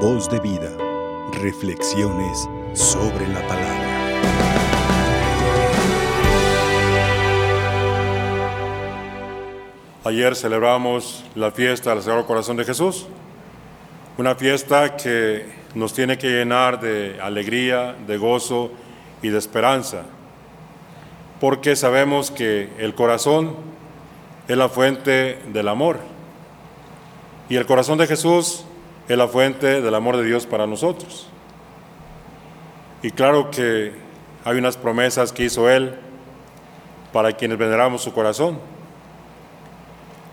Voz de vida. Reflexiones sobre la palabra. Ayer celebramos la fiesta del Sagrado Corazón de Jesús, una fiesta que nos tiene que llenar de alegría, de gozo y de esperanza, porque sabemos que el corazón es la fuente del amor y el corazón de Jesús es la fuente del amor de Dios para nosotros. Y claro que hay unas promesas que hizo Él para quienes veneramos su corazón.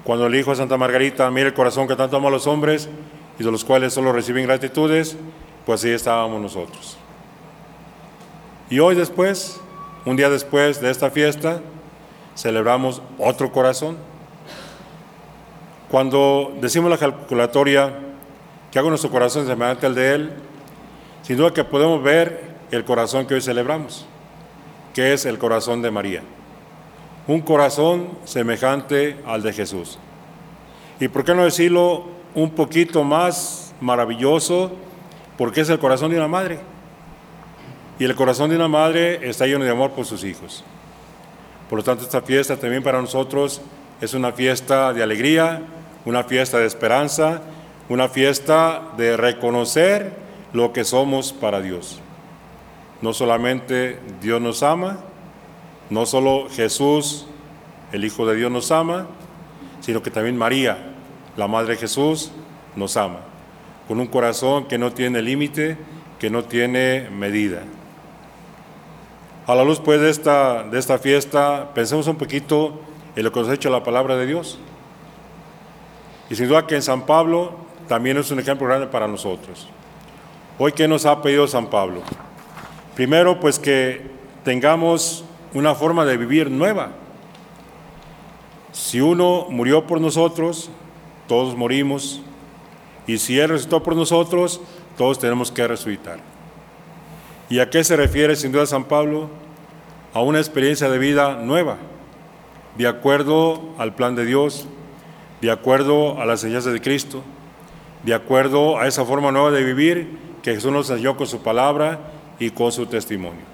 Cuando el Hijo de Santa Margarita mira el corazón que tanto ama a los hombres y de los cuales solo reciben gratitudes, pues así estábamos nosotros. Y hoy después, un día después de esta fiesta, celebramos otro corazón. Cuando decimos la calculatoria que hago nuestro corazón semejante al de Él, sin duda que podemos ver el corazón que hoy celebramos, que es el corazón de María un corazón semejante al de Jesús. Y por qué no decirlo un poquito más maravilloso, porque es el corazón de una madre. Y el corazón de una madre está lleno de amor por sus hijos. Por lo tanto, esta fiesta también para nosotros es una fiesta de alegría, una fiesta de esperanza, una fiesta de reconocer lo que somos para Dios. No solamente Dios nos ama, no solo Jesús, el Hijo de Dios, nos ama, sino que también María, la Madre de Jesús, nos ama, con un corazón que no tiene límite, que no tiene medida. A la luz pues de esta, de esta fiesta, pensemos un poquito en lo que nos ha hecho la palabra de Dios. Y sin duda que en San Pablo también es un ejemplo grande para nosotros. Hoy, ¿qué nos ha pedido San Pablo? Primero, pues que tengamos una forma de vivir nueva. Si uno murió por nosotros, todos morimos. Y si Él resucitó por nosotros, todos tenemos que resucitar. ¿Y a qué se refiere sin duda San Pablo? A una experiencia de vida nueva, de acuerdo al plan de Dios, de acuerdo a las enseñanzas de Cristo, de acuerdo a esa forma nueva de vivir que Jesús nos enseñó con su palabra y con su testimonio.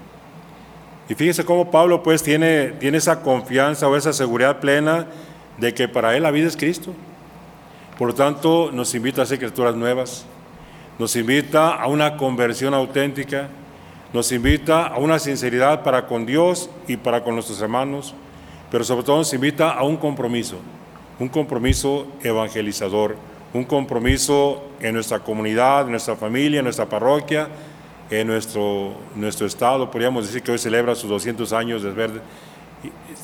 Y fíjese cómo Pablo pues tiene, tiene esa confianza o esa seguridad plena de que para él la vida es Cristo. Por lo tanto, nos invita a hacer criaturas nuevas, nos invita a una conversión auténtica, nos invita a una sinceridad para con Dios y para con nuestros hermanos, pero sobre todo nos invita a un compromiso, un compromiso evangelizador, un compromiso en nuestra comunidad, en nuestra familia, en nuestra parroquia, en nuestro, nuestro estado. Podríamos decir que hoy celebra sus 200 años de haber,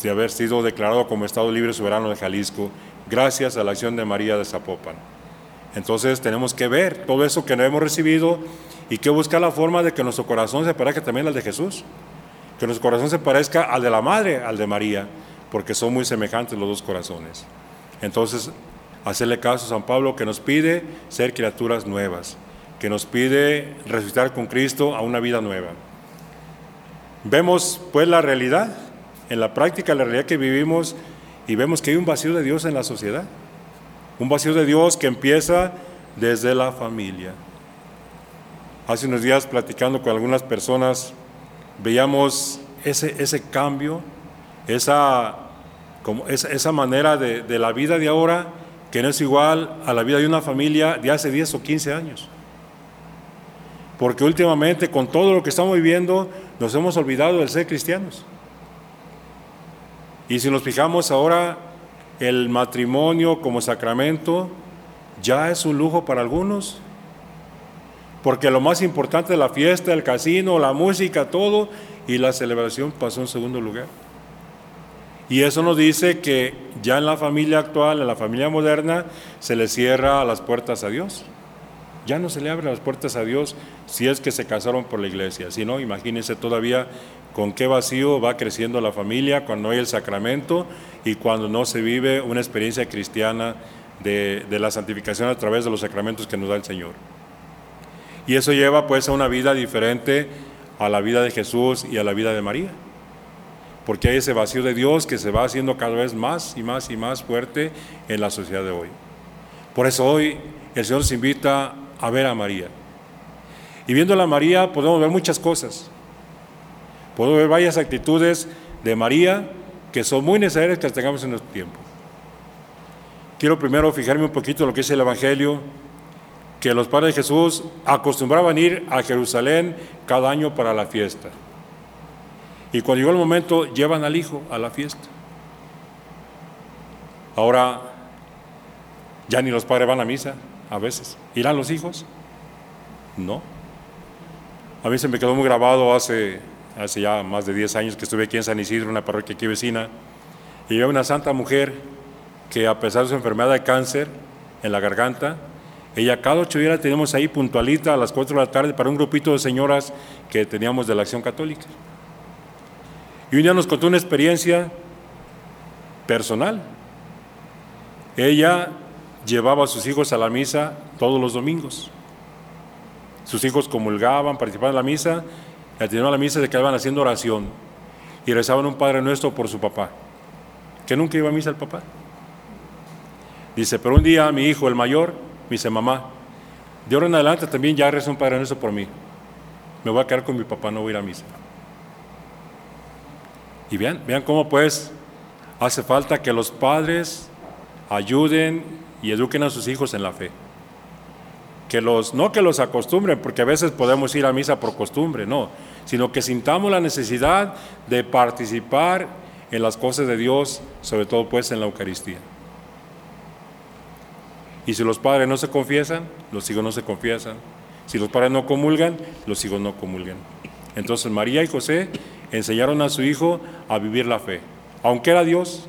de haber sido declarado como Estado Libre Soberano de Jalisco, gracias a la acción de María de Zapopan. Entonces tenemos que ver todo eso que no hemos recibido y que buscar la forma de que nuestro corazón se parezca también al de Jesús, que nuestro corazón se parezca al de la Madre, al de María, porque son muy semejantes los dos corazones. Entonces, hacerle caso a San Pablo que nos pide ser criaturas nuevas que nos pide resucitar con Cristo a una vida nueva. Vemos pues la realidad, en la práctica la realidad que vivimos y vemos que hay un vacío de Dios en la sociedad. Un vacío de Dios que empieza desde la familia. Hace unos días platicando con algunas personas, veíamos ese, ese cambio, esa, como esa, esa manera de, de la vida de ahora que no es igual a la vida de una familia de hace 10 o 15 años. Porque últimamente con todo lo que estamos viviendo nos hemos olvidado del ser cristianos. Y si nos fijamos ahora, el matrimonio como sacramento ya es un lujo para algunos. Porque lo más importante es la fiesta, el casino, la música, todo, y la celebración pasó en segundo lugar. Y eso nos dice que ya en la familia actual, en la familia moderna, se le cierra las puertas a Dios. Ya no se le abren las puertas a Dios si es que se casaron por la iglesia. Si no, imagínense todavía con qué vacío va creciendo la familia cuando hay el sacramento y cuando no se vive una experiencia cristiana de, la santificación a través de los sacramentos que nos da el Señor. Y eso lleva pues a una vida diferente a la vida de Jesús y a la vida de María. Porque hay ese vacío de Dios que se va haciendo cada vez más y más y más fuerte en la sociedad de hoy. Por eso hoy el Señor nos invita a ver a María. Y viendo a María podemos ver muchas cosas. Podemos ver varias actitudes de María que son muy necesarias que las tengamos en nuestro tiempo. Quiero primero fijarme un poquito en lo que dice el Evangelio, que los padres de Jesús acostumbraban ir a Jerusalén cada año para la fiesta. Y cuando llegó el momento, llevan al hijo a la fiesta. Ahora, ya ni los padres van a misa, a veces. ¿Irán los hijos? No. A mí se me quedó muy grabado hace, hace ya más de 10 años que estuve aquí en San Isidro, una parroquia aquí vecina, y había una santa mujer que a pesar de su enfermedad de cáncer en la garganta, ella cada ocho días la ahí puntualita a las 4 de la tarde para un grupito de señoras que teníamos de la Acción Católica. Y un día nos contó una experiencia personal. Ella llevaba a sus hijos a la misa todos los domingos. Sus hijos comulgaban, participaban en la misa, y a la misa se quedaban haciendo oración y rezaban un Padre Nuestro por su papá, que nunca iba a misa el papá. Dice, pero un día mi hijo, el mayor, me dice, mamá, de ahora en adelante también ya reza un Padre Nuestro por mí. Me voy a quedar con mi papá, no voy a ir a misa. Y vean, vean cómo pues hace falta que los padres ayuden y eduquen a sus hijos en la fe. Que los, no que los acostumbren, porque a veces podemos ir a misa por costumbre, no, sino que sintamos la necesidad de participar en las cosas de Dios, sobre todo pues en la Eucaristía. Y si los padres no se confiesan, los hijos no se confiesan. Si los padres no comulgan, los hijos no comulgan. Entonces María y José enseñaron a su hijo a vivir la fe. Aunque era Dios,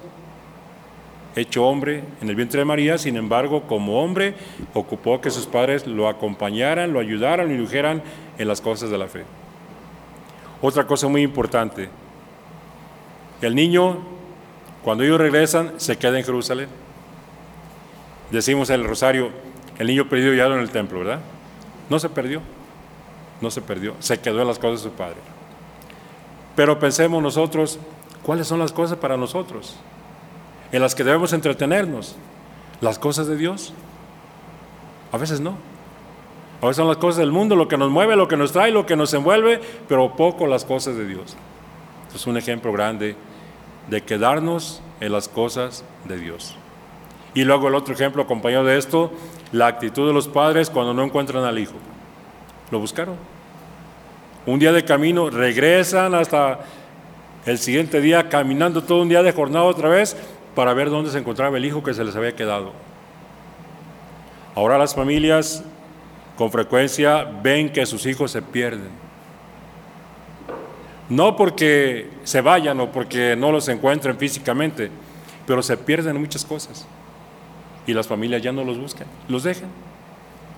hecho hombre en el vientre de María, sin embargo, como hombre, ocupó que sus padres lo acompañaran, lo ayudaran, lo indujeran en las cosas de la fe. Otra cosa muy importante, el niño, cuando ellos regresan, se queda en Jerusalén. Decimos en el rosario, el niño perdido ya en el templo, ¿verdad? No se perdió, no se perdió, se quedó en las cosas de su padre. Pero pensemos nosotros, ¿cuáles son las cosas para nosotros? En las que debemos entretenernos. ¿Las cosas de Dios? A veces no. A veces son las cosas del mundo, lo que nos mueve, lo que nos trae, lo que nos envuelve, pero poco las cosas de Dios. es un ejemplo grande de quedarnos en las cosas de Dios. Y luego el otro ejemplo acompañado de esto, la actitud de los padres cuando no encuentran al hijo. Lo buscaron un día de camino, regresan hasta el siguiente día caminando todo un día de jornada otra vez para ver dónde se encontraba el hijo que se les había quedado. Ahora las familias con frecuencia ven que sus hijos se pierden. No porque se vayan o porque no los encuentren físicamente, pero se pierden muchas cosas. Y las familias ya no los buscan, los dejan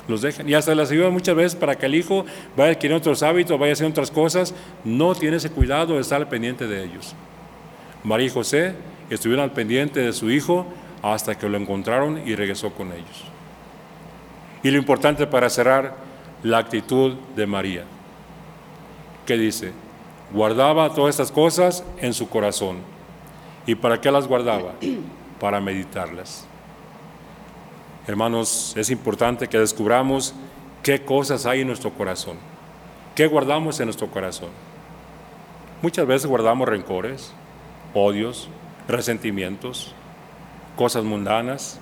los dejan. Y hasta les ayuda muchas veces para que el hijo vaya adquiriendo otros hábitos, vaya haciendo otras cosas. No tiene ese cuidado de estar pendiente de ellos. María y José estuvieron al pendiente de su hijo hasta que lo encontraron y regresó con ellos. Y lo importante para cerrar, la actitud de María. ¿Qué dice? Guardaba todas estas cosas en su corazón. ¿Y para qué las guardaba? Para meditarlas. Hermanos, es importante que descubramos qué cosas hay en nuestro corazón, qué guardamos en nuestro corazón. Muchas veces guardamos rencores, odios, resentimientos, cosas mundanas.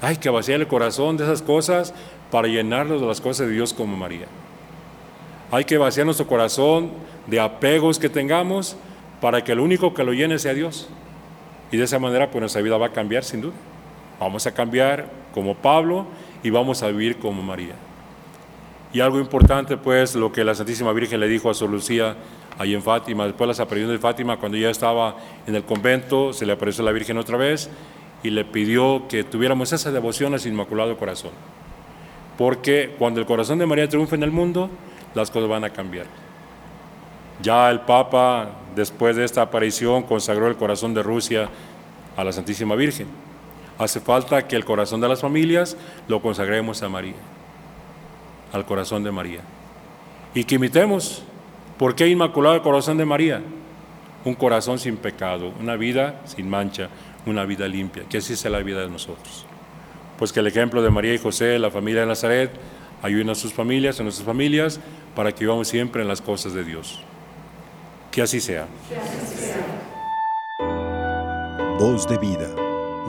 Hay que vaciar el corazón de esas cosas para llenarlo de las cosas de Dios como María. Hay que vaciar nuestro corazón de apegos que tengamos para que el único que lo llene sea Dios. Y de esa manera pues nuestra vida va a cambiar sin duda. Vamos a cambiar como Pablo y vamos a vivir como María. Y algo importante, pues, lo que la Santísima Virgen le dijo a Sor Lucía ahí en Fátima, después de las apariciones de Fátima, cuando ya estaba en el convento, se le apareció la Virgen otra vez y le pidió que tuviéramos esa devoción a su Inmaculado Corazón. Porque cuando el corazón de María triunfa en el mundo, las cosas van a cambiar. Ya el Papa, después de esta aparición, consagró el corazón de Rusia a la Santísima Virgen. Hace falta que el corazón de las familias lo consagremos a María, al corazón de María. Y que imitemos. ¿Por qué inmaculado el corazón de María? Un corazón sin pecado, una vida sin mancha, una vida limpia. Que así sea la vida de nosotros. Pues que el ejemplo de María y José, la familia de Nazaret, ayuden a sus familias, a nuestras familias, para que vivamos siempre en las cosas de Dios. Que así sea. Voz de vida.